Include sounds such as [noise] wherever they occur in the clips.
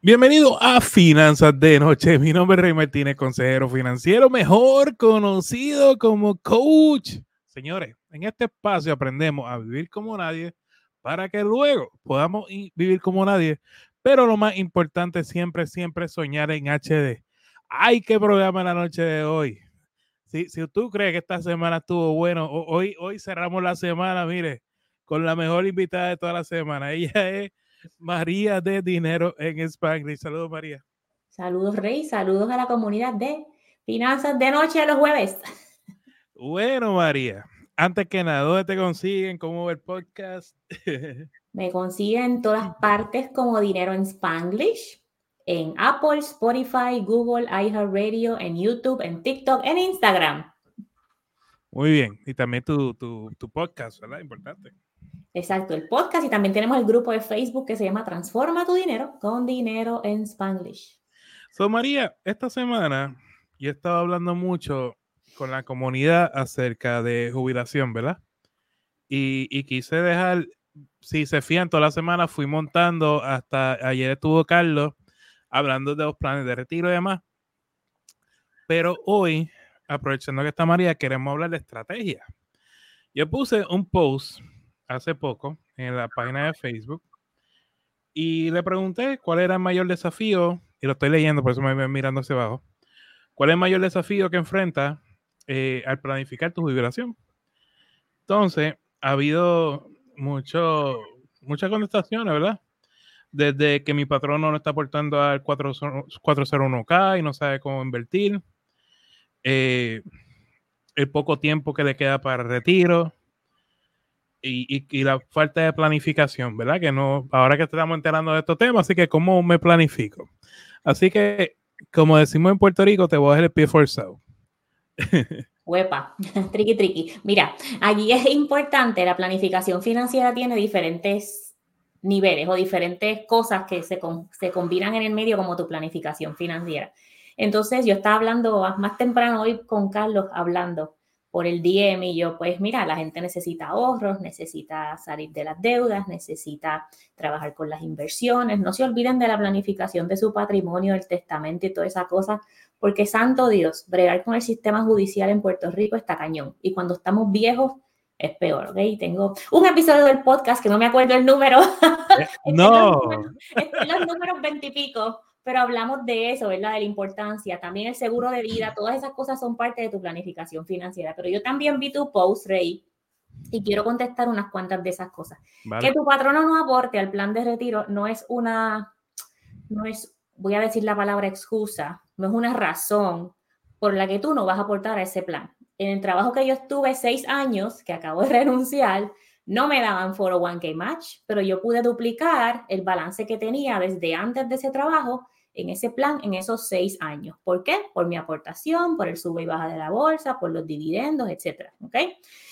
Bienvenido a Finanzas de Noche. Mi nombre es Rey Martínez, consejero financiero, mejor conocido como coach. Señores, en este espacio aprendemos a vivir como nadie para que luego podamos vivir como nadie. Pero lo más importante siempre, siempre soñar en HD. Hay que programa la noche de hoy. Si, si tú crees que esta semana estuvo bueno, hoy, hoy cerramos la semana, mire, con la mejor invitada de toda la semana. [laughs] Ella es María de Dinero en Spanglish. Saludos, María. Saludos, Rey. Saludos a la comunidad de Finanzas de Noche los jueves. Bueno, María, antes que nada, ¿dónde te consiguen? ¿Cómo ver podcast? [laughs] Me consiguen en todas partes como Dinero en Spanglish. En Apple, Spotify, Google, iHeartRadio, en YouTube, en TikTok, en Instagram. Muy bien. Y también tu, tu, tu podcast, ¿verdad? Importante. Exacto, el podcast y también tenemos el grupo de Facebook que se llama Transforma tu dinero con dinero en Spanglish. So María, esta semana yo he estado hablando mucho con la comunidad acerca de jubilación, ¿verdad? Y, quise dejar, si se fían, toda la semana fui montando, hasta ayer estuvo Carlos hablando de los planes de retiro y demás. Pero hoy, aprovechando que está María, queremos hablar de estrategia. Yo puse un post hace poco en la página de Facebook y le pregunté cuál era el mayor desafío, y lo estoy leyendo, por eso me voy mirando hacia abajo, cuál es el mayor desafío que enfrenta eh, al planificar tu jubilación. Entonces, ha habido mucho, muchas contestaciones, ¿verdad? Desde que mi patrón no está aportando al 401k y no sabe cómo invertir, eh, el poco tiempo que le queda para el retiro, y, la falta de planificación, ¿verdad? Que no, ahora que estamos enterando de estos temas, así que cómo me planifico. Así que, como decimos en Puerto Rico, te voy a dejar el pie forzado. [laughs] Huepa, [laughs] triqui triqui. Mira, allí es importante, la planificación financiera tiene diferentes niveles o diferentes cosas que se, se combinan en el medio como tu planificación financiera. Entonces, yo estaba hablando más temprano hoy con Carlos, hablando por el DM y yo, pues mira, la gente necesita ahorros, necesita salir de las deudas, necesita trabajar con las inversiones. No se olviden de la planificación de su patrimonio, el testamento y toda esa cosa, porque santo Dios, bregar con el sistema judicial en Puerto Rico está cañón. Y cuando estamos viejos, es peor, ¿ok? Tengo un episodio del podcast que no me acuerdo el número. [laughs] Eh, no. los números veintipico pero hablamos de eso, ¿verdad? De la importancia. También el seguro de vida, todas esas cosas son parte de tu planificación financiera. Pero yo también vi tu post, Rey, y quiero contestar unas cuantas de esas cosas. Que tu patrono no aporte al plan de retiro no es una, no es, voy a decir la palabra excusa, no es una razón por la que tú no vas a aportar a ese plan. En el trabajo que yo estuve seis años, que acabo de [laughs] renunciar, no me daban 401k match, pero yo pude duplicar el balance que tenía desde antes de ese trabajo en ese plan en esos seis años. ¿Por qué? Por mi aportación, por el sube y baja de la bolsa, por los dividendos, etcétera. ¿Ok?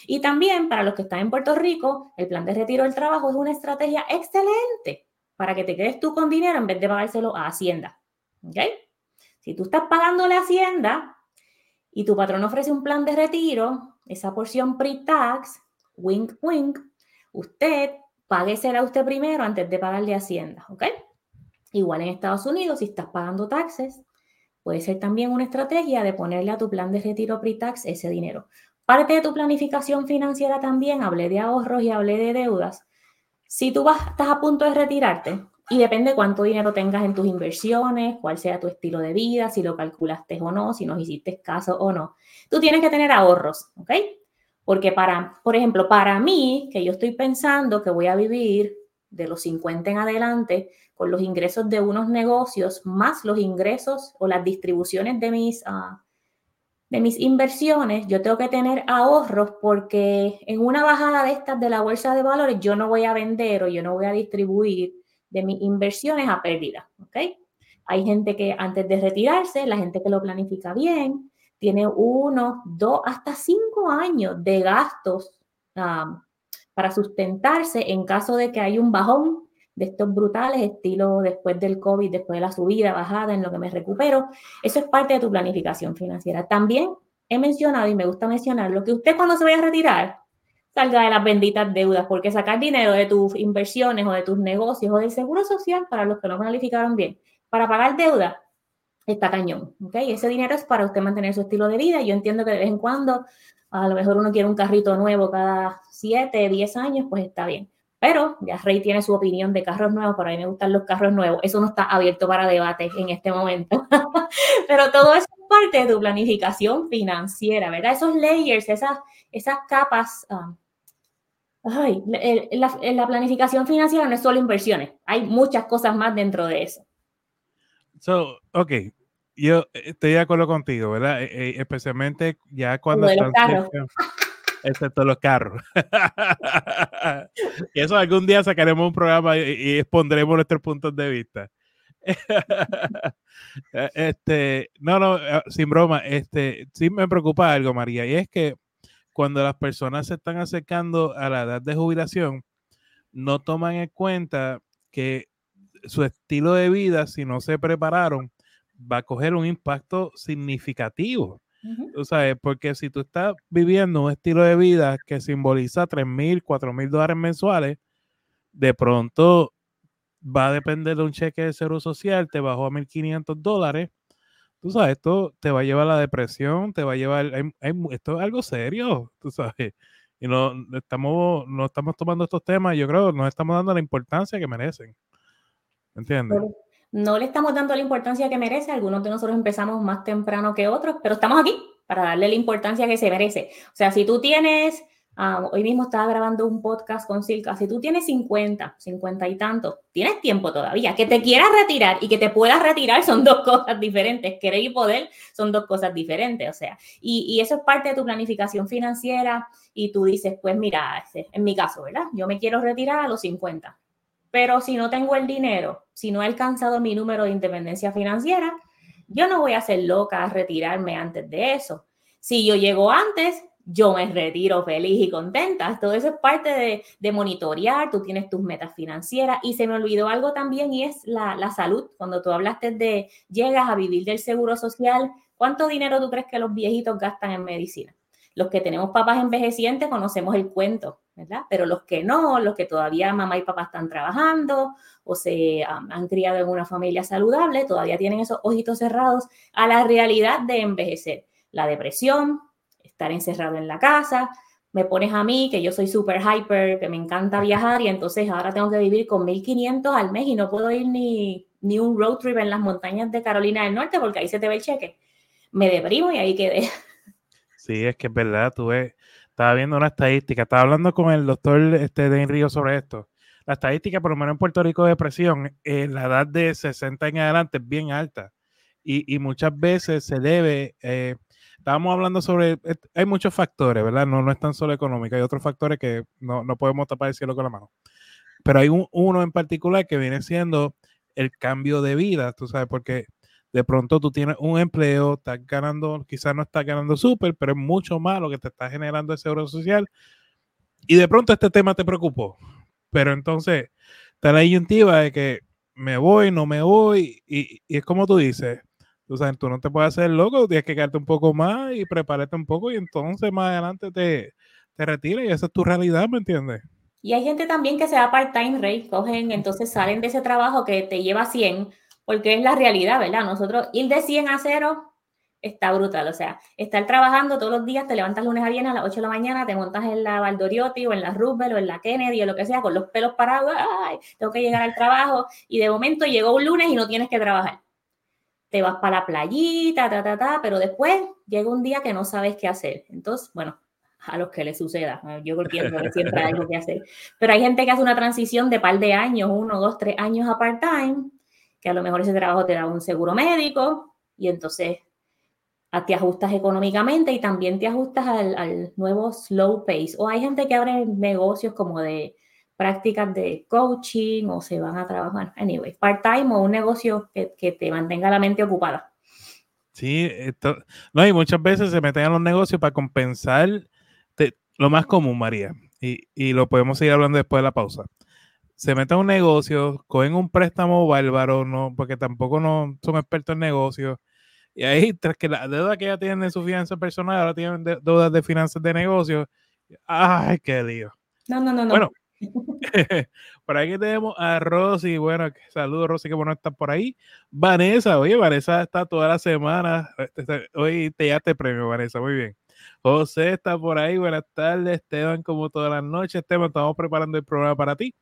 Y también para los que están en Puerto Rico, el plan de retiro del trabajo es una estrategia excelente para que te quedes tú con dinero en vez de pagárselo a Hacienda. ¿Ok? Si tú estás pagando la Hacienda y tu patrón ofrece un plan de retiro, esa porción pre-tax, wink, wink, usted páguesela usted primero antes de pagarle a Hacienda. ¿Ok? Igual en Estados Unidos, si estás pagando taxes, puede ser también una estrategia de ponerle a tu plan de retiro pre-tax ese dinero. Parte de tu planificación financiera también, hablé de ahorros y hablé de deudas. Si tú vas, estás a punto de retirarte, y depende cuánto dinero tengas en tus inversiones, cuál sea tu estilo de vida, si lo calculaste o no, si nos hiciste caso o no. Tú tienes que tener ahorros, ¿ok? Porque para, por ejemplo, para mí, que yo estoy pensando que voy a vivir de los 50 en adelante, con los ingresos de unos negocios más los ingresos o las distribuciones de mis, ah, de mis inversiones, yo tengo que tener ahorros porque en una bajada de estas de la bolsa de valores yo no voy a vender o yo no voy a distribuir de mis inversiones a pérdida, ¿ok? Hay gente que antes de retirarse, la gente que lo planifica bien, tiene uno, dos, hasta cinco años de gastos ah, para sustentarse en caso de que hay un bajón de estos brutales, estilo después del COVID, después de la subida, bajada, en lo que me recupero. Eso es parte de tu planificación financiera. También he mencionado, y me gusta mencionar, lo que usted cuando se vaya a retirar, salga de las benditas deudas, porque sacar dinero de tus inversiones o de tus negocios o del seguro social, para los que no planificaron bien, para pagar deuda, está cañón, ¿ok? Ese dinero es para usted mantener su estilo de vida. Yo entiendo que de vez en cuando, a lo mejor uno quiere un carrito nuevo cada 7, 10 años, pues está bien. Pero ya Rey tiene su opinión de carros nuevos, pero a mí me gustan los carros nuevos. Eso no está abierto para debate en este momento. [laughs] pero todo eso es parte de tu planificación financiera, ¿verdad? Esos layers, esas, esas capas. Um, ay, la, la, planificación financiera no es solo inversiones, hay muchas cosas más dentro de eso. So, ok, yo estoy de acuerdo contigo, ¿verdad? E, e, especialmente ya cuando están excepto los carros. y [laughs] eso algún día sacaremos un programa y, expondremos nuestros puntos de vista. [laughs] E, este, no, no, eh, sin broma, este, sí me preocupa algo, María, y es que cuando las personas se están acercando a la edad de jubilación, no toman en cuenta que su estilo de vida, si no se prepararon, va a coger un impacto significativo. Tú sabes, porque si tú estás viviendo un estilo de vida que simboliza 3 mil, 4 mil dólares mensuales, de pronto va a depender de un cheque de seguro social, te bajó a 1.500 dólares. Tú sabes, esto te va a llevar a la depresión, te va a llevar, esto es algo serio, tú sabes. Y no estamos, no estamos tomando estos temas, yo creo, no estamos dando la importancia que merecen. ¿Entiendes? No le estamos dando la importancia que merece. Algunos de nosotros empezamos más temprano que otros, pero estamos aquí para darle la importancia que se merece. O sea, si tú tienes, ah, hoy mismo estaba grabando un podcast con Silka, si tú tienes 50, 50 y tanto, tienes tiempo todavía. Que te quieras retirar y que te puedas retirar son dos cosas diferentes. Querer y poder son dos cosas diferentes. O sea, y, y eso es parte de tu planificación financiera y tú dices, pues mira, en mi caso, ¿verdad? Yo me quiero retirar a los 50 pero si no tengo el dinero, si no he alcanzado mi número de independencia financiera, yo no voy a ser loca a retirarme antes de eso. Si yo llego antes, yo me retiro feliz y contenta. Todo eso es parte de, de, monitorear, tú tienes tus metas financieras y se me olvidó algo también y es la, la, salud. Cuando tú hablaste de llegas a vivir del seguro social, ¿cuánto dinero tú crees que los viejitos gastan en medicina? Los que tenemos papás envejecientes conocemos el cuento, ¿verdad? Pero los que no, los que todavía mamá y papá están trabajando o se han criado en una familia saludable, todavía tienen esos ojitos cerrados a la realidad de envejecer. La depresión, estar encerrado en la casa, me pones a mí, que yo soy súper hyper, que me encanta viajar y entonces ahora tengo que vivir con 1.500 al mes y no puedo ir ni, ni un road trip en las montañas de Carolina del Norte porque ahí se te ve el cheque. Me deprimo y ahí quedé. [laughs] Sí, es que es verdad, tú ves, estaba viendo una estadística, estaba hablando con el doctor este, Río sobre esto. La estadística, por lo menos en Puerto Rico, de depresión, eh, la edad de 60 en adelante es bien alta. Y, y muchas veces se debe, eh, estábamos hablando sobre, hay muchos factores, ¿verdad? No, no es tan solo económico, hay otros factores que no, no podemos tapar el cielo con la mano. Pero hay un, uno en particular que viene siendo el cambio de vida, tú sabes, porque de pronto tú tienes un empleo, estás ganando, quizás no estás ganando súper, pero es mucho más lo que te está generando ese euro social. Y de pronto este tema te preocupó. Pero entonces está la disyuntiva de que me voy, no me voy, y, es como tú dices, tú sabes, tú no te puedes hacer loco, tienes que quedarte un poco más y prepararte un poco y entonces más adelante te, te retiras y esa es tu realidad, ¿me entiendes? Y hay gente también que se da part-time rate, cogen, entonces salen de ese trabajo que te lleva 100 porque es la realidad, ¿verdad? Nosotros ir de 100 a 0 está brutal, o sea, estar trabajando todos los días, te levantas lunes a viernes a las 8 de la mañana, te montas en la Valdoriotti o en la Roosevelt o en la Kennedy o lo que sea, con los pelos parados, ay, tengo que llegar al trabajo y de momento llegó un lunes y no tienes que trabajar. Te vas para la playita, ta, ta, ta, pero después llega un día que no sabes qué hacer. Entonces, bueno, a los que les suceda. Yo entiendo que siempre hay algo que hacer. Pero hay gente que hace una transición de par de años, uno, dos, tres años a part-time, que a lo mejor ese trabajo te da un seguro médico y entonces te ajustas económicamente y también te ajustas al, nuevo slow pace. O hay gente que abre negocios como de prácticas de coaching o se van a trabajar, anyway, part-time o un negocio que, que, te mantenga la mente ocupada. Sí, no, y muchas veces se meten a los negocios para compensar lo más común, María, y, y lo podemos seguir hablando después de la pausa se meten a un negocio, cogen un préstamo bárbaro, no, porque tampoco no son expertos en negocios. Y ahí, tras que la deuda que ya tienen de su finanzas personal, ahora tienen deudas de finanzas de negocios. ¡Ay, qué lío! No, no, no, no. Bueno, [laughs] por aquí tenemos a Rosy. Bueno, saludos, Rosy, que bueno estar por ahí. Vanessa, oye, Vanessa está toda la semana. Este, hoy te ya te premio, Vanessa, muy bien. José está por ahí. Buenas tardes, Esteban, como todas las noches. Esteban, estamos preparando el programa para ti.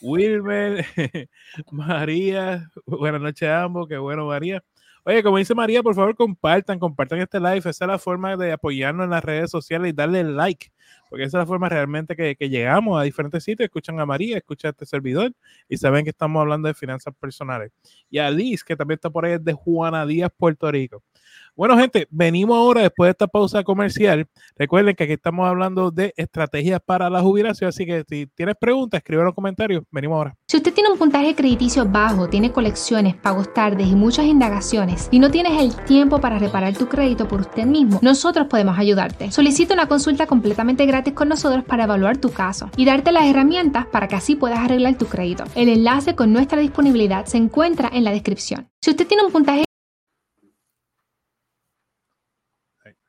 Wilmer, [laughs] María, buenas noches a ambos, qué bueno, María. Oye, como dice María, por favor compartan, compartan este live. Esa es la forma de apoyarnos en las redes sociales y darle like, porque esa es la forma realmente que, que llegamos a diferentes sitios, escuchan a María, escuchan a este servidor y saben que estamos hablando de finanzas personales. Y a Liz, que también está por ahí, es de Juana Díaz, Puerto Rico. Bueno, gente, venimos ahora después de esta pausa comercial. Recuerden que aquí estamos hablando de estrategias para la jubilación, así que si tienes preguntas, escribe en los comentarios. Venimos ahora. Si usted tiene un puntaje crediticio bajo, tiene colecciones, pagos tardes y muchas indagaciones y no tienes el tiempo para reparar tu crédito por usted mismo, nosotros podemos ayudarte. Solicita una consulta completamente gratis con nosotros para evaluar tu caso y darte las herramientas para que así puedas arreglar tu crédito. El enlace con nuestra disponibilidad se encuentra en la descripción. Si usted tiene un puntaje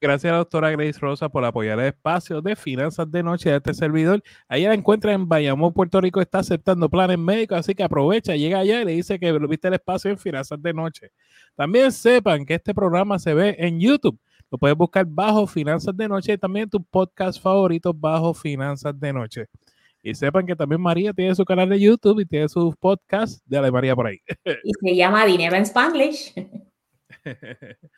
Gracias a la doctora Grace Rosa por apoyar el espacio de finanzas de noche de este servidor. Ahí la encuentra en Bayamón, Puerto Rico, está aceptando planes médicos, así que aprovecha, llega allá y le dice que viste el espacio en finanzas de noche. También sepan que este programa se ve en YouTube. Lo puedes buscar bajo Finanzas de Noche y también tus podcast favoritos bajo Finanzas de Noche. Y sepan que también María tiene su canal de YouTube y tiene sus podcasts. Dale, María, por ahí. Y se llama Dinero en Spanglish. [laughs]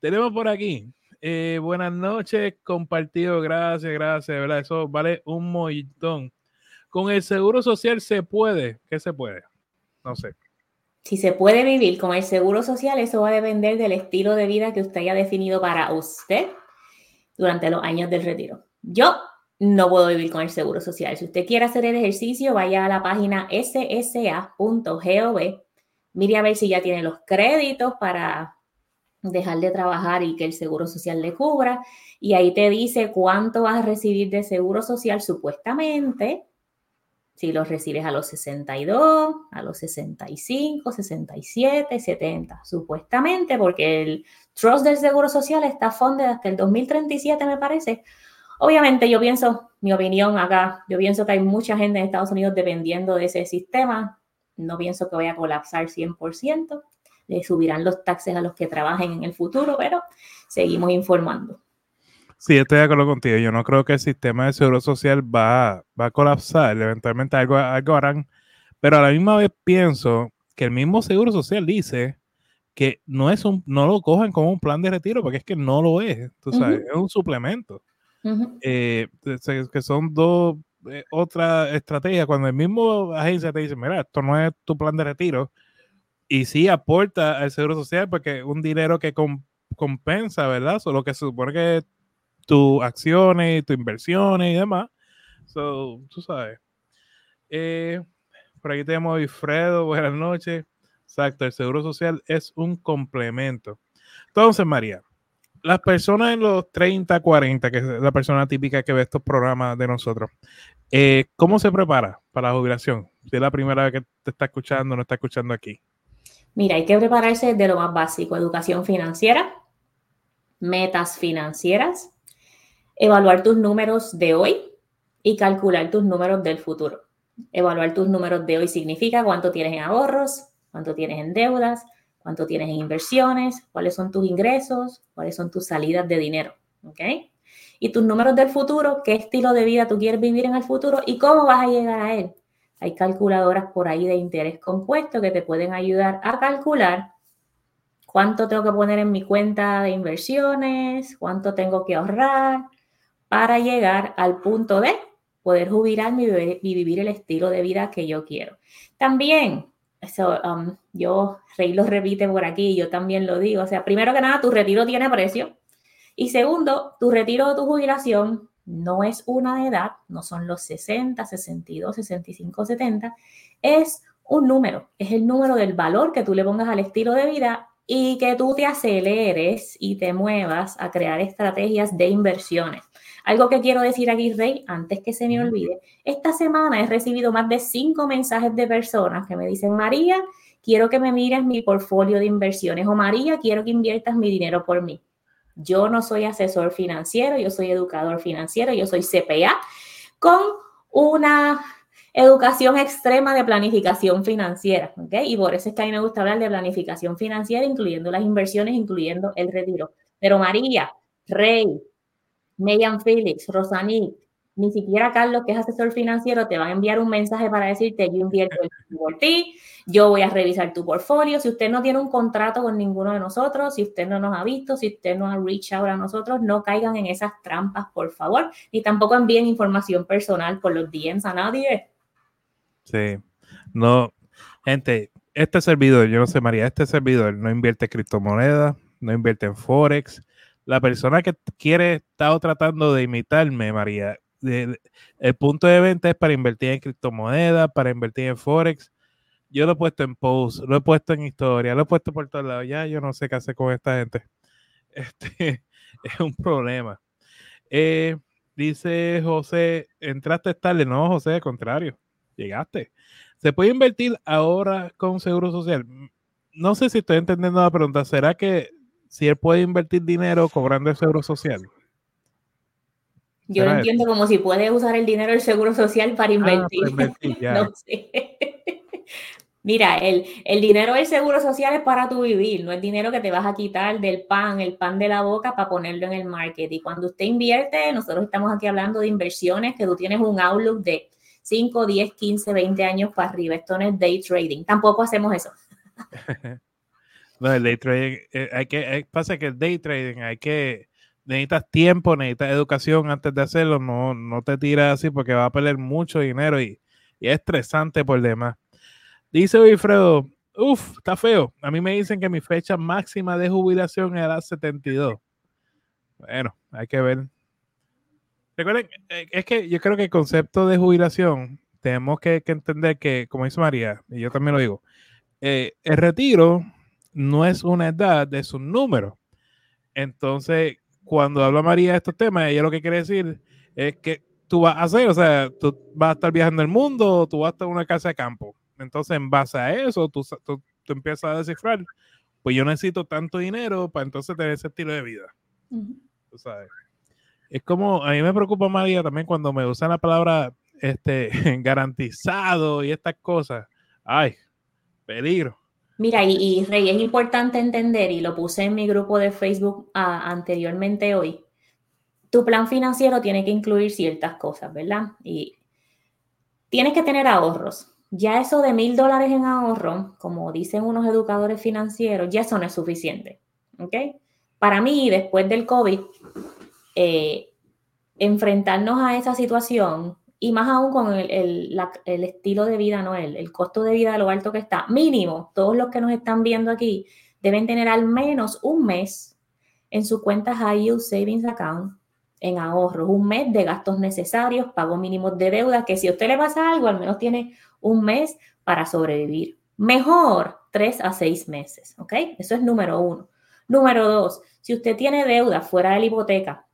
Tenemos por aquí eh, buenas noches, compartido, gracias, gracias, ¿verdad? Eso vale un montón. Con el seguro social se puede, ¿qué se puede? No sé. Si se puede vivir con el seguro social, eso va a depender del estilo de vida que usted haya definido para usted durante los años del retiro. Yo no puedo vivir con el seguro social. Si usted quiere hacer el ejercicio, vaya a la página ssa.gov, mire a ver si ya tiene los créditos para dejar de trabajar y que el seguro social le cubra. Y ahí te dice cuánto vas a recibir de seguro social supuestamente, si lo recibes a los 62, a los 65, 67, 70, supuestamente, porque el trust del seguro social está funded hasta el 2037, me parece. Obviamente yo pienso, mi opinión acá, yo pienso que hay mucha gente en Estados Unidos dependiendo de ese sistema. No pienso que vaya a colapsar 100% le subirán los taxes a los que trabajen en el futuro, pero seguimos informando. Sí, estoy de acuerdo contigo. Yo no creo que el sistema de seguro social va, va a colapsar. Eventualmente algo, algo harán. Pero a la misma vez pienso que el mismo seguro social dice que no es un, no lo cojan como un plan de retiro, porque es que no lo es. Tú sabes, es un suplemento. Eh, que son dos eh, otras estrategias. Cuando el mismo agencia te dice, mira, esto no es tu plan de retiro, y sí aporta al seguro social porque un dinero que compensa, ¿verdad? Solo que se supone que tus acciones, tus inversiones y demás. So, tú sabes. Eh, por aquí tenemos a buenas noches. Exacto, el seguro social es un complemento. Entonces, María, las personas en los 30, 40, que es la persona típica que ve estos programas de nosotros, eh, ¿cómo se prepara para la jubilación? Si es la primera vez que te está escuchando, no está escuchando aquí. Mira, hay que prepararse de lo más básico, educación financiera, metas financieras, evaluar tus números de hoy y calcular tus números del futuro. Evaluar tus números de hoy significa cuánto tienes en ahorros, cuánto tienes en deudas, cuánto tienes en inversiones, cuáles son tus ingresos, cuáles son tus salidas de dinero. ¿Ok? Y tus números del futuro, qué estilo de vida tú quieres vivir en el futuro y cómo vas a llegar a él. Hay calculadoras por ahí de interés compuesto que te pueden ayudar a calcular cuánto tengo que poner en mi cuenta de inversiones, cuánto tengo que ahorrar para llegar al punto de poder jubilarme y vivir el estilo de vida que yo quiero. También, eso, um, yo, Rey lo repite por aquí, yo también lo digo, o sea, primero que nada, tu retiro tiene precio. Y segundo, tu retiro o tu jubilación no es una edad, no son los 60, 62, 65, 70, es un número, es el número del valor que tú le pongas al estilo de vida y que tú te aceleres y te muevas a crear estrategias de inversiones. Algo que quiero decir aquí, Rey, antes que se me olvide, esta semana he recibido más de cinco mensajes de personas que me dicen, María, quiero que me mires mi portfolio de inversiones o María, quiero que inviertas mi dinero por mí. Yo no soy asesor financiero, yo soy educador financiero, yo soy CPA con una educación extrema de planificación financiera. Y por eso es que a mí me gusta hablar de planificación financiera, incluyendo las inversiones, incluyendo el retiro. Pero María, Rey, Megan Felix, Rosaní, ni siquiera Carlos, que es asesor financiero, te va a enviar un mensaje para decirte, yo invierto por [laughs] ti, yo voy a revisar tu portfolio. Si usted no tiene un contrato con ninguno de nosotros, si usted no nos ha visto, si usted no ha reach out a nosotros, no caigan en esas trampas, por favor. Ni tampoco envíen información personal por los DMs a nadie. Sí, no, gente, este servidor, yo no sé, María, este servidor no invierte en criptomonedas, no invierte en Forex, la persona que quiere, está tratando de imitarme, María, el punto de venta es para invertir en criptomonedas, para invertir en Forex. Yo lo he puesto en post, lo he puesto en historia, lo he puesto por todos lados. Ya yo no sé qué hacer con esta gente. [laughs] Este es un problema. Eh, dice José, entraste tarde. No, José, al contrario, llegaste. ¿Se puede invertir ahora con Seguro Social? No sé si estoy entendiendo la pregunta. ¿Será que si él puede invertir dinero cobrando el seguro social. Yo lo entiendo como si puede usar el dinero del seguro social para ah, invertir. [laughs] no sé. Mira, el, el, dinero del seguro social es para tu vivir, no es dinero que te vas a quitar del pan, el pan de la boca para ponerlo en el market. Y cuando usted invierte, nosotros estamos aquí hablando de inversiones que tú tienes un outlook de 5, 10, 15, 20 años para arriba. Esto no es day trading. Tampoco hacemos eso. [laughs] No, el day trading, eh, hay que, eh, pasa que el day trading hay que, necesitas tiempo, necesitas educación antes de hacerlo, no, no te tiras así porque va a perder mucho dinero y, es estresante por demás. Dice Wilfredo, uff, está feo. A mí me dicen que mi fecha máxima de jubilación era 72. Bueno, hay que ver. Recuerden, eh, es que yo creo que el concepto de jubilación tenemos que, entender que, como dice María, y yo también lo digo, el retiro no es una edad, es un número. Entonces, cuando habla María de estos temas, ella lo que quiere decir es que tú vas a hacer, o sea, tú vas a estar viajando el mundo, tú vas a estar en una casa de campo. Entonces, en base a eso, tú, tú, empiezas a descifrar, pues yo necesito tanto dinero para entonces tener ese estilo de vida. sabes. Es como, a mí me preocupa María también cuando me usan la palabra este, [laughs] garantizado y estas cosas. Ay, peligro. Mira, y, Rey, es importante entender, y lo puse en mi grupo de Facebook anteriormente hoy, tu plan financiero tiene que incluir ciertas cosas, ¿verdad? Y tienes que tener ahorros. Ya eso de mil dólares en ahorro, como dicen unos educadores financieros, ya eso no es suficiente, ¿ok? Para mí, después del COVID, eh, enfrentarnos a esa situación y más aún con el, estilo de vida, ¿no? El, el, costo de vida lo alto que está. Mínimo, todos los que nos están viendo aquí deben tener al menos un mes en su cuenta High Yield Savings Account en ahorros, un mes de gastos necesarios, pago mínimos de deuda, que si a usted le pasa algo, al menos tiene un mes para sobrevivir. Mejor tres a seis meses, ¿ok? Eso es número uno. Número dos, si usted tiene deuda fuera de la hipoteca,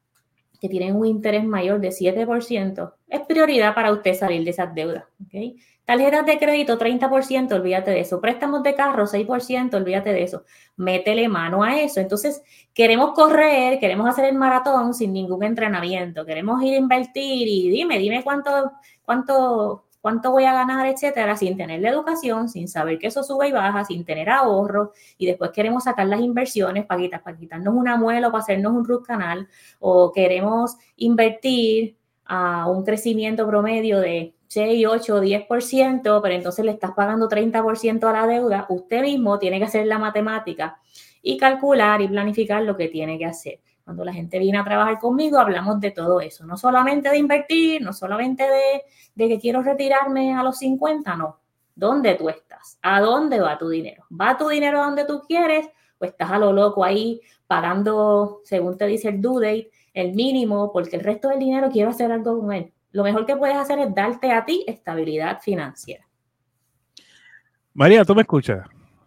que tienen un interés mayor de 7%, es prioridad para usted salir de esas deudas. ¿okay? Tarjetas de crédito, 30%, olvídate de eso. Préstamos de carro, 6%, olvídate de eso. Métele mano a eso. Entonces, queremos correr, queremos hacer el maratón sin ningún entrenamiento. Queremos ir a invertir y dime, dime cuánto, cuánto cuánto voy a ganar, etcétera, sin tener la educación, sin saber que eso sube y baja, sin tener ahorro, y después queremos sacar las inversiones para, quitarnos una muela o para hacernos un root canal, o queremos invertir a un crecimiento promedio de 6, 8, 10%, pero entonces le estás pagando 30% a la deuda, usted mismo tiene que hacer la matemática y calcular y planificar lo que tiene que hacer. Cuando la gente viene a trabajar conmigo, hablamos de todo eso, no solamente de invertir, no solamente de, de que quiero retirarme a los 50, no. ¿Dónde tú estás? ¿A dónde va tu dinero? ¿Va tu dinero a donde tú quieres o estás a lo loco ahí pagando, según te dice el due date, el mínimo, porque el resto del dinero quiero hacer algo con él? Lo mejor que puedes hacer es darte a ti estabilidad financiera. María, ¿tú me escuchas?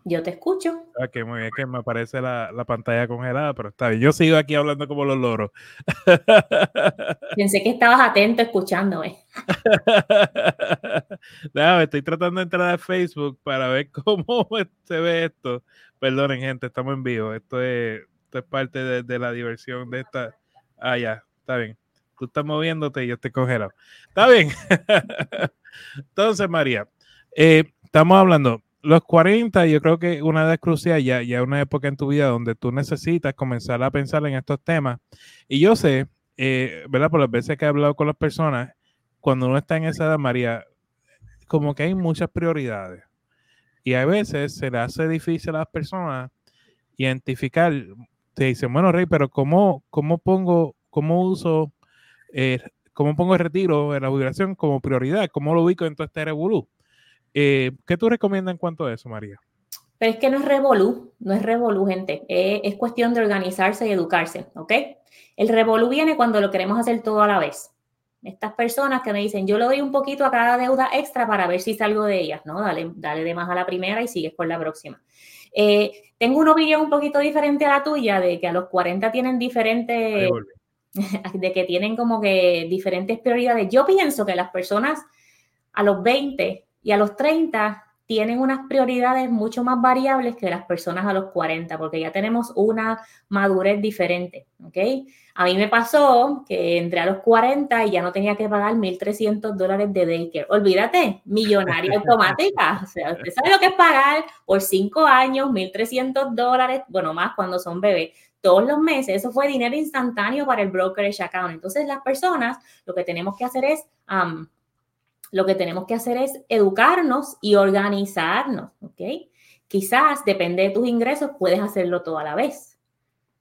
Yo te escucho. Ok, muy bien, que me aparece la, la, pantalla congelada, pero está bien. Yo sigo aquí hablando como los loros. [laughs] Pensé que estabas atento escuchándome. [laughs] Déjame, estoy tratando de entrar a Facebook para ver [laughs] cómo se ve esto. Perdonen, gente, estamos en vivo. Esto es, esto es parte de, de la diversión de esta. Ah, ya, está bien. Tú estás moviéndote y yo estoy congelado. Está bien. Entonces, María, eh, estamos hablando los 40, yo creo que una edad crucial, ya, ya una época en tu vida donde tú necesitas comenzar a pensar en estos temas. Y yo sé, eh, ¿verdad? Por las veces que he hablado con las personas, cuando uno está en esa edad, María, como que hay muchas prioridades. Y a veces se le hace difícil a las personas identificar, te dicen, bueno, Rey, pero ¿cómo, cómo pongo, cómo uso, eh, cómo pongo el retiro de la jubilación como prioridad? ¿Cómo lo ubico en todo este revolú? Eh, ¿Qué tú recomiendas en cuanto a eso, María? Pero es que no es revolú, no es revolú, gente. Eh, es cuestión de organizarse y educarse, ¿ok? El revolú viene cuando lo queremos hacer todo a la vez. Estas personas que me dicen, yo le doy un poquito a cada deuda extra para ver si salgo de ellas, ¿no? Dale, dale de más a la primera y sigues por la próxima. Eh, tengo una opinión un poquito diferente a la tuya, de que a los 40 tienen diferentes, [laughs] de que tienen como que diferentes prioridades. Yo pienso que las personas a los 20 y a los 30 tienen unas prioridades mucho más variables que las personas a los 40, porque ya tenemos una madurez diferente, ¿ok? A mí me pasó que entré a los 40 y ya no tenía que pagar 1.300 dólares de daycare. Olvídate, millonaria [laughs] automática. O sea, usted sabe lo que es pagar por 5 años 1.300 dólares, bueno, más cuando son bebés, todos los meses. Eso fue dinero instantáneo para el brokerage account. Entonces, las personas, lo que tenemos que hacer es lo que tenemos que hacer es educarnos y organizarnos, ¿ok? Quizás, depende de tus ingresos, puedes hacerlo todo a la vez,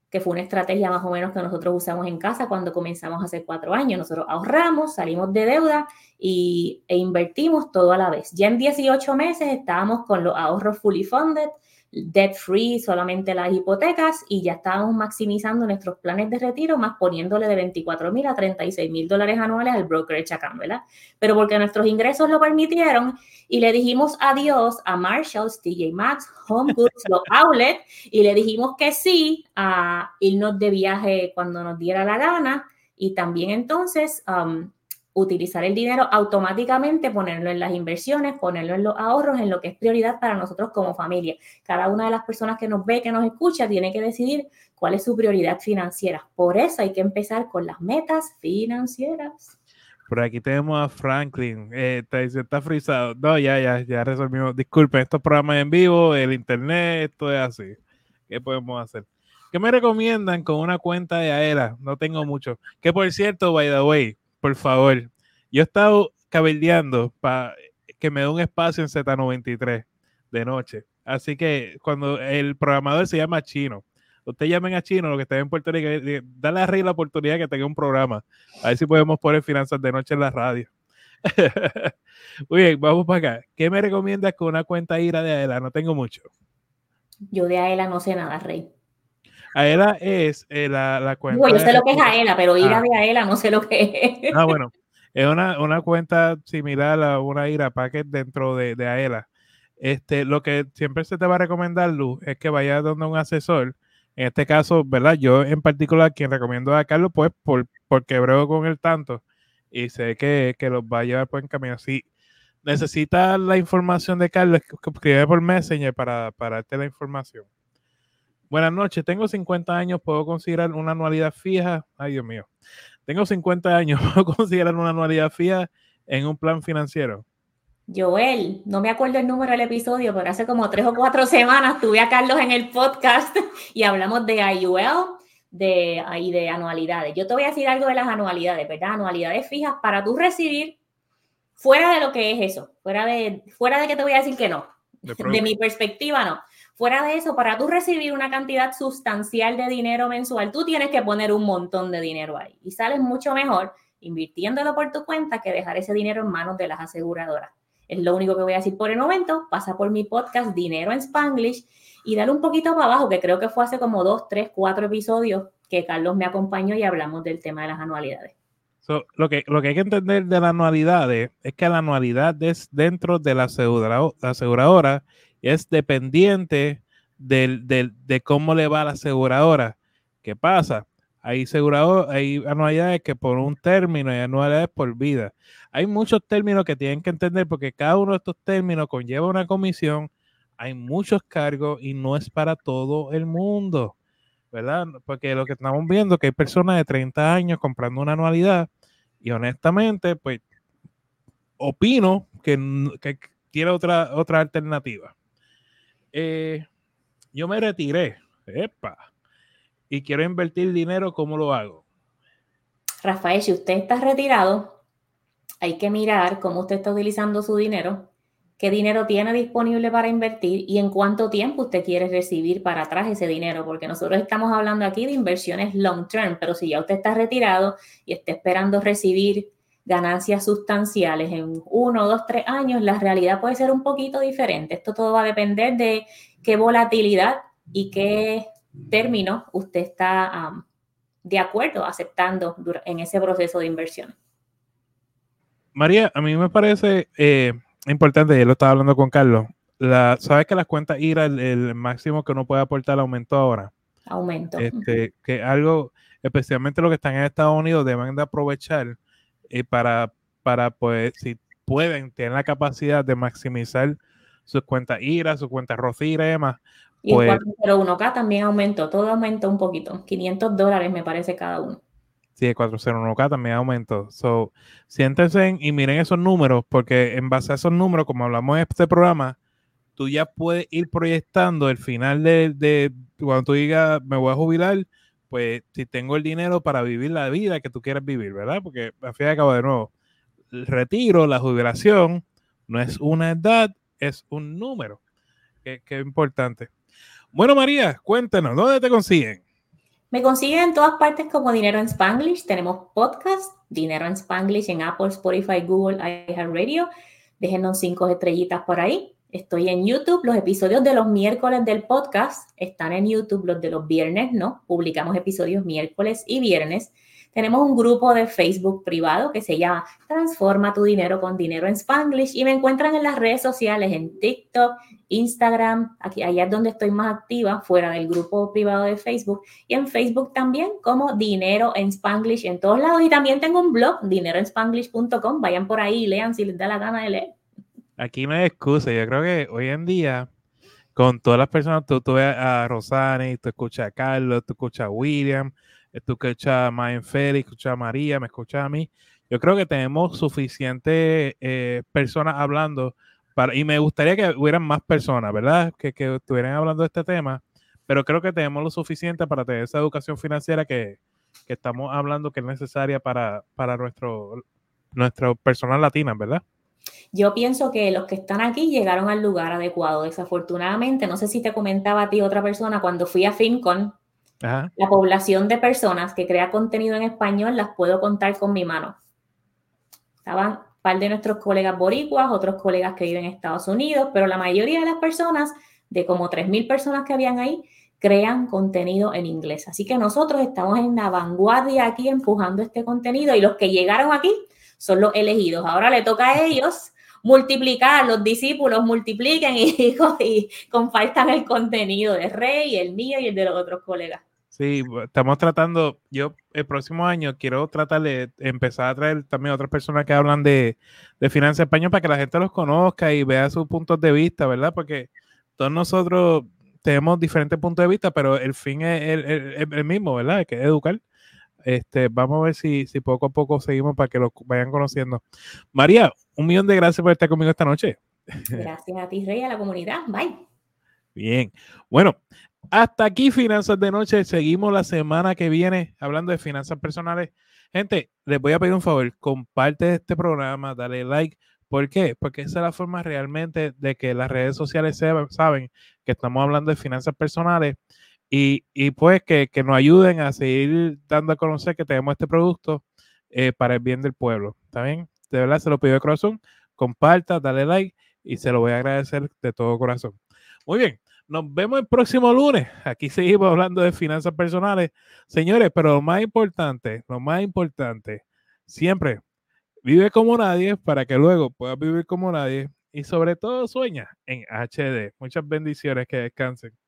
que fue una estrategia más o menos que nosotros usamos en casa cuando comenzamos hace cuatro años. Nosotros ahorramos, salimos de deuda y, e invertimos todo a la vez. Ya en 18 meses estábamos con los ahorros fully funded, debt free, solamente las hipotecas y ya estábamos maximizando nuestros planes de retiro, más poniéndole de 24 mil a 36 mil dólares anuales al brokerage account, ¿verdad? Pero porque nuestros ingresos lo permitieron y le dijimos adiós a Marshalls, TJ Maxx, Home Goods, los outlets y le dijimos que sí a irnos de viaje cuando nos diera la gana y también entonces um, utilizar el dinero automáticamente, ponerlo en las inversiones, ponerlo en los ahorros, en lo que es prioridad para nosotros como familia. Cada una de las personas que nos ve, que nos escucha, tiene que decidir cuál es su prioridad financiera. Por eso hay que empezar con las metas financieras. Por aquí tenemos a Franklin. Eh, está, está frisado. No, ya, ya, ya resolvimos. Disculpen, estos programas en vivo, el internet, esto es así. ¿Qué podemos hacer? ¿Qué me recomiendan con una cuenta de AERA? No tengo mucho. Que por cierto, by the way, por favor. Yo he estado cabildeando para que me dé un espacio en Z93 de noche. Así que cuando el programador se llama Chino, usted llamen a Chino, lo que esté en Puerto Rico, dale a Rey la oportunidad que tenga un programa. A ver si podemos poner finanzas de noche en la radio. [laughs] Muy bien, vamos para acá. ¿Qué me recomiendas con una cuenta IRA de AELA? No tengo mucho. Yo de AELA no sé nada, Rey. Aela es eh, la, la, cuenta. Bueno, yo sé lo que es Aela, pero ir a ah. de Aela no sé lo que es. Ah, bueno. Es una, una cuenta similar a una IRA Packet dentro de, de Aela. Este, lo que siempre se te va a recomendar, Luz, es que vayas donde un asesor. En este caso, ¿verdad? Yo en particular, quien recomiendo a Carlos, pues por, porque brego con él tanto y sé que, que los va a llevar por el camino. Si necesitas la información de Carlos, escribe por Messenger para, para darte la información. Buenas noches, tengo 50 años, ¿puedo considerar una anualidad fija? Ay, Dios mío. Tengo 50 años, [laughs] ¿puedo considerar una anualidad fija en un plan financiero? Joel, no me acuerdo el número del episodio, pero hace como tres o cuatro semanas tuve a Carlos en el podcast [laughs] y hablamos de IUL de, y de anualidades. Yo te voy a decir algo de las anualidades, ¿verdad? Anualidades fijas para tú recibir fuera de lo que es eso, fuera de, fuera de que te voy a decir que no. de mi perspectiva, no. Fuera de eso, para tú recibir una cantidad sustancial de dinero mensual, tú tienes que poner un montón de dinero ahí. Y sales mucho mejor invirtiéndolo por tu cuenta que dejar ese dinero en manos de las aseguradoras. Es lo único que voy a decir por el momento. Pasa por mi podcast Dinero en Spanglish y dale un poquito para abajo, que creo que fue hace como dos, tres, cuatro episodios que Carlos me acompañó y hablamos del tema de las anualidades. lo, que, lo que hay que entender de las anualidades es que la anualidad es dentro de la aseguradora es dependiente del, de cómo le va a la aseguradora. ¿Qué pasa? Hay, hay anualidades que por un término y anualidades por vida. Hay muchos términos que tienen que entender porque cada uno de estos términos conlleva una comisión, hay muchos cargos y no es para todo el mundo, ¿verdad? Porque lo que estamos viendo es que hay personas de 30 años comprando una anualidad y honestamente, pues, opino que, que tiene otra, otra alternativa. Eh, yo me retiré, epa, y quiero invertir dinero, ¿cómo lo hago? Rafael, si usted está retirado, hay que mirar cómo usted está utilizando su dinero, qué dinero tiene disponible para invertir y en cuánto tiempo usted quiere recibir para atrás ese dinero, porque nosotros estamos hablando aquí de inversiones long term, pero si ya usted está retirado y está esperando recibir ganancias sustanciales en uno, dos, tres años, la realidad puede ser un poquito diferente. Esto todo va a depender de qué volatilidad y qué término usted está de acuerdo aceptando en ese proceso de inversión. María, a mí me parece eh, importante, ya lo estaba hablando con Carlos, la, ¿sabes que las cuentas IRA, el, máximo que uno puede aportar aumentó ahora? Aumento. Este, que algo, especialmente los que están en Estados Unidos, deben de aprovechar eh, para, para, pues, si pueden, tienen la capacidad de maximizar sus cuentas IRA, sus cuentas ROCIRA y demás. Y el 401k pues también aumentó, todo aumentó un poquito, 500 dólares me parece cada uno. Sí, el 401k también aumentó. So, siéntense y miren esos números, porque en base a esos números, como hablamos en este programa, tú ya puedes ir proyectando el final de, de cuando tú digas, me voy a jubilar, pues si tengo el dinero para vivir la vida que tú quieres vivir, ¿verdad? Porque al fin y al cabo, de nuevo, el retiro, la jubilación, no es una edad, es un número. Es importante. Bueno, María, cuéntanos, ¿dónde te consiguen? Me consiguen en todas partes como Dinero en Spanglish. Tenemos podcast, Dinero en Spanglish en Apple, Spotify, Google, iHeartRadio. Déjenos cinco estrellitas por ahí. Estoy en YouTube. Los episodios de los miércoles del podcast están en YouTube. Los de los viernes, ¿no? Publicamos episodios miércoles y viernes. Tenemos un grupo de Facebook privado que se llama Transforma tu dinero con dinero en Spanglish y me encuentran en las redes sociales, en TikTok, Instagram, aquí, allá es donde estoy más activa, fuera del grupo privado de Facebook y en Facebook también como Dinero en Spanglish en todos lados y también tengo un blog, dineroenspanglish.com, vayan por ahí lean si les da la gana de leer. Aquí me excusa, yo creo que hoy en día con todas las personas, tú, tú ves a Rosani, tú escuchas a Carlos, tú escuchas a William, tú escuchas a Mayen Félix, escuchas a María, me escuchas a mí. Yo creo que tenemos suficientes eh, personas hablando para, y me gustaría que hubieran más personas, ¿verdad? Que, que estuvieran hablando de este tema, pero creo que tenemos lo suficiente para tener esa educación financiera que, que estamos hablando que es necesaria para, para nuestro, nuestro personal latina, ¿verdad? Yo pienso que los que están aquí llegaron al lugar adecuado. Desafortunadamente, no sé si te comentaba a ti otra persona, cuando fui a FinCon, la población de personas que crea contenido en español las puedo contar con mi mano. Estaban un par de nuestros colegas boricuas, otros colegas que viven en Estados Unidos, pero la mayoría de las personas, de como 3.000 personas que habían ahí, crean contenido en inglés. Así que nosotros estamos en la vanguardia aquí empujando este contenido y los que llegaron aquí son los elegidos. Ahora le toca a ellos multiplicar, los discípulos multipliquen y, [laughs] y compartan el contenido de Rey, el mío y el de los otros colegas. Sí, estamos tratando, yo el próximo año quiero tratar de empezar a traer también otras personas que hablan de, de finanzas español para que la gente los conozca y vea sus puntos de vista, ¿verdad? Porque todos nosotros tenemos diferentes puntos de vista, pero el fin es el, mismo, ¿verdad? Que es educar. Este, vamos a ver si, si poco a poco seguimos para que los vayan conociendo. María, un millón de gracias por estar conmigo esta noche. [laughs] Gracias a ti, Rey, a la comunidad. Bye. Bien. Bueno, hasta aquí Finanzas de Noche. Seguimos la semana que viene hablando de finanzas personales. Gente, les voy a pedir un favor, comparte este programa, dale like. ¿Por qué? Porque esa es la forma realmente de que las redes sociales saben que estamos hablando de finanzas personales y, pues que, nos ayuden a seguir dando a conocer que tenemos este producto eh, para el bien del pueblo. ¿Está bien? De verdad, se lo pido de corazón. Comparta, dale like y se lo voy a agradecer de todo corazón. Muy bien, nos vemos el próximo lunes. Aquí seguimos hablando de finanzas personales. Señores, pero lo más importante, lo más importante, siempre vive como nadie para que luego puedas vivir como nadie. y sobre todo sueña en HD. Muchas bendiciones, que descansen.